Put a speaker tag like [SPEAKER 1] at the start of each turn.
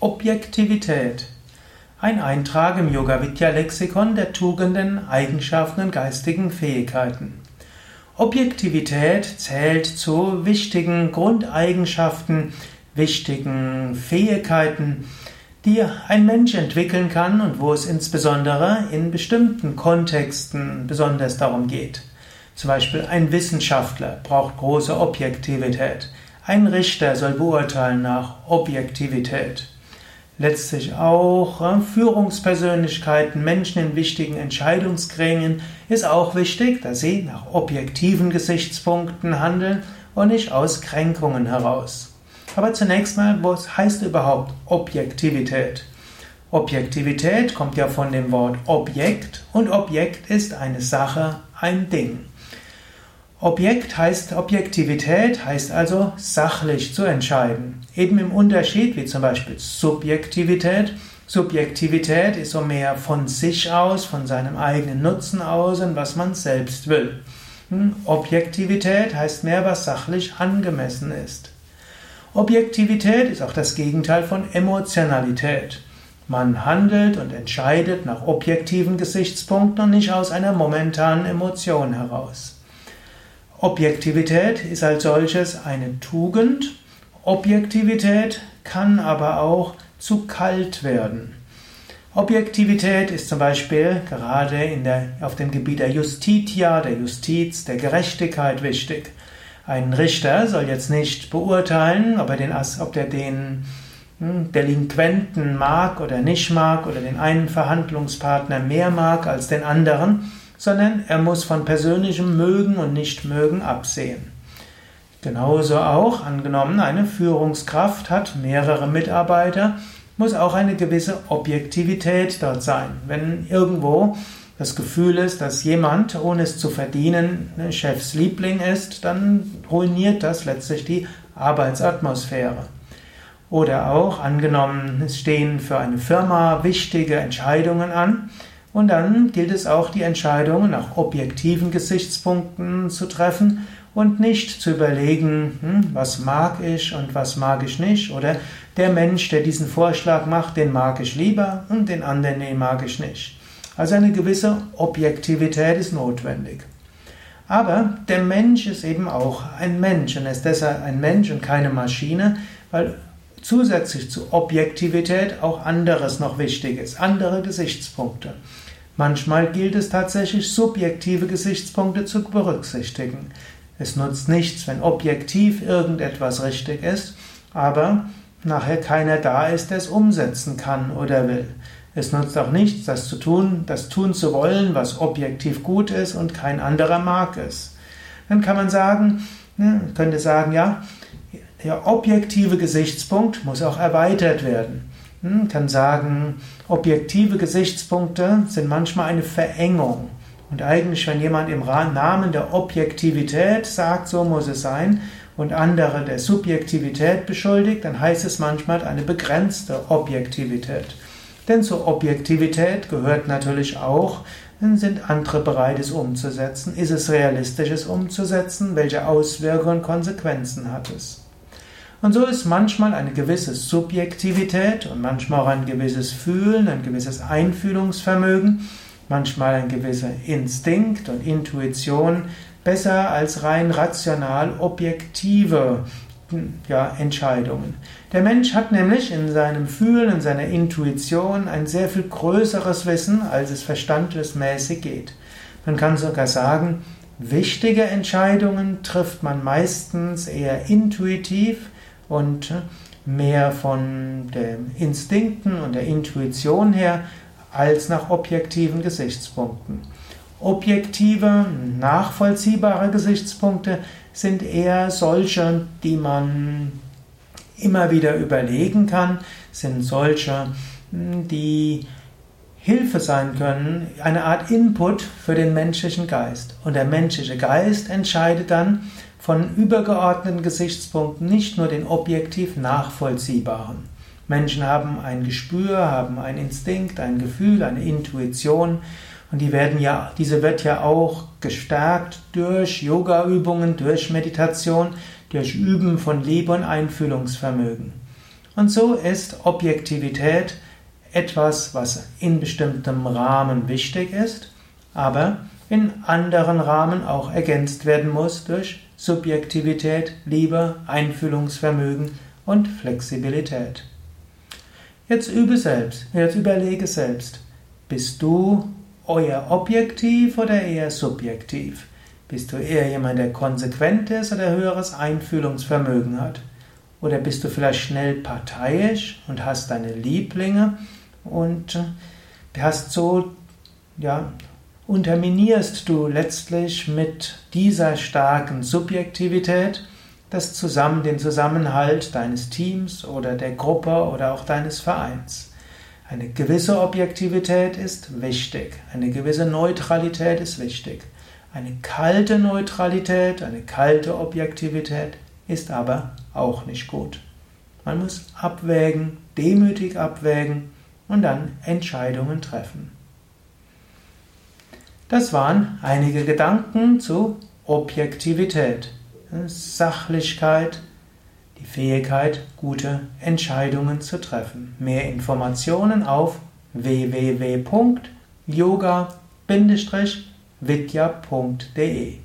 [SPEAKER 1] Objektivität. Ein Eintrag im Yoga Vidya Lexikon der Tugenden, Eigenschaften und geistigen Fähigkeiten. Objektivität zählt zu wichtigen Grundeigenschaften, wichtigen Fähigkeiten, die ein Mensch entwickeln kann und wo es insbesondere in bestimmten Kontexten besonders darum geht. Zum Beispiel ein Wissenschaftler braucht große Objektivität. Ein Richter soll beurteilen nach Objektivität. Letztlich auch äh, Führungspersönlichkeiten, Menschen in wichtigen Entscheidungsgremien ist auch wichtig, dass sie nach objektiven Gesichtspunkten handeln und nicht aus Kränkungen heraus. Aber zunächst mal, was heißt überhaupt Objektivität? Objektivität kommt ja von dem Wort Objekt und Objekt ist eine Sache, ein Ding. Objekt heißt Objektivität, heißt also sachlich zu entscheiden. Eben im Unterschied wie zum Beispiel Subjektivität. Subjektivität ist so mehr von sich aus, von seinem eigenen Nutzen aus und was man selbst will. Hm? Objektivität heißt mehr, was sachlich angemessen ist. Objektivität ist auch das Gegenteil von Emotionalität. Man handelt und entscheidet nach objektiven Gesichtspunkten und nicht aus einer momentanen Emotion heraus. Objektivität ist als solches eine Tugend. Objektivität kann aber auch zu kalt werden. Objektivität ist zum Beispiel gerade in der, auf dem Gebiet der Justitia, der Justiz, der Gerechtigkeit wichtig. Ein Richter soll jetzt nicht beurteilen, ob er den, ob er den hm, Delinquenten mag oder nicht mag oder den einen Verhandlungspartner mehr mag als den anderen, sondern er muss von persönlichem Mögen und Nichtmögen absehen. Genauso auch, angenommen, eine Führungskraft hat mehrere Mitarbeiter, muss auch eine gewisse Objektivität dort sein. Wenn irgendwo das Gefühl ist, dass jemand, ohne es zu verdienen, Chefs Liebling ist, dann ruiniert das letztlich die Arbeitsatmosphäre. Oder auch, angenommen, es stehen für eine Firma wichtige Entscheidungen an, und dann gilt es auch, die Entscheidungen nach objektiven Gesichtspunkten zu treffen und nicht zu überlegen, hm, was mag ich und was mag ich nicht. Oder der Mensch, der diesen Vorschlag macht, den mag ich lieber und den anderen, den mag ich nicht. Also eine gewisse Objektivität ist notwendig. Aber der Mensch ist eben auch ein Mensch und er ist deshalb ein Mensch und keine Maschine, weil zusätzlich zu Objektivität auch anderes noch wichtig ist, andere Gesichtspunkte. Manchmal gilt es tatsächlich, subjektive Gesichtspunkte zu berücksichtigen. Es nutzt nichts, wenn objektiv irgendetwas richtig ist, aber nachher keiner da ist, der es umsetzen kann oder will. Es nutzt auch nichts, das zu tun, das tun zu wollen, was objektiv gut ist und kein anderer mag es. Dann kann man sagen, ne, könnte sagen, ja, der objektive Gesichtspunkt muss auch erweitert werden. Man hm, kann sagen, objektive Gesichtspunkte sind manchmal eine Verengung. Und eigentlich, wenn jemand im Namen der Objektivität sagt, so muss es sein, und andere der Subjektivität beschuldigt, dann heißt es manchmal eine begrenzte Objektivität. Denn zur Objektivität gehört natürlich auch, sind andere bereit, es umzusetzen? Ist es realistisch, es umzusetzen? Welche Auswirkungen und Konsequenzen hat es? Und so ist manchmal eine gewisse Subjektivität und manchmal auch ein gewisses Fühlen, ein gewisses Einfühlungsvermögen, manchmal ein gewisser Instinkt und Intuition besser als rein rational objektive ja, Entscheidungen. Der Mensch hat nämlich in seinem Fühlen, in seiner Intuition ein sehr viel größeres Wissen, als es verstandesmäßig geht. Man kann sogar sagen, wichtige Entscheidungen trifft man meistens eher intuitiv, und mehr von den Instinkten und der Intuition her als nach objektiven Gesichtspunkten. Objektive, nachvollziehbare Gesichtspunkte sind eher solche, die man immer wieder überlegen kann, sind solche, die Hilfe sein können, eine Art Input für den menschlichen Geist. Und der menschliche Geist entscheidet dann, von übergeordneten Gesichtspunkten, nicht nur den objektiv nachvollziehbaren. Menschen haben ein Gespür, haben einen Instinkt, ein Gefühl, eine Intuition und die werden ja, diese wird ja auch gestärkt durch Yoga-Übungen, durch Meditation, durch Üben von Liebe und Einfühlungsvermögen. Und so ist Objektivität etwas, was in bestimmtem Rahmen wichtig ist, aber in anderen Rahmen auch ergänzt werden muss durch Subjektivität, Liebe, Einfühlungsvermögen und Flexibilität. Jetzt übe selbst, jetzt überlege selbst, bist du eher objektiv oder eher subjektiv? Bist du eher jemand, der konsequent ist oder höheres Einfühlungsvermögen hat? Oder bist du vielleicht schnell parteiisch und hast deine Lieblinge und hast so, ja, unterminierst du letztlich mit dieser starken Subjektivität das zusammen, den Zusammenhalt deines Teams oder der Gruppe oder auch deines Vereins. Eine gewisse Objektivität ist wichtig, eine gewisse Neutralität ist wichtig. Eine kalte Neutralität, eine kalte Objektivität ist aber auch nicht gut. Man muss abwägen, demütig abwägen und dann Entscheidungen treffen. Das waren einige Gedanken zu Objektivität. Sachlichkeit, die Fähigkeit, gute Entscheidungen zu treffen. Mehr Informationen auf www.yoga-vidya.de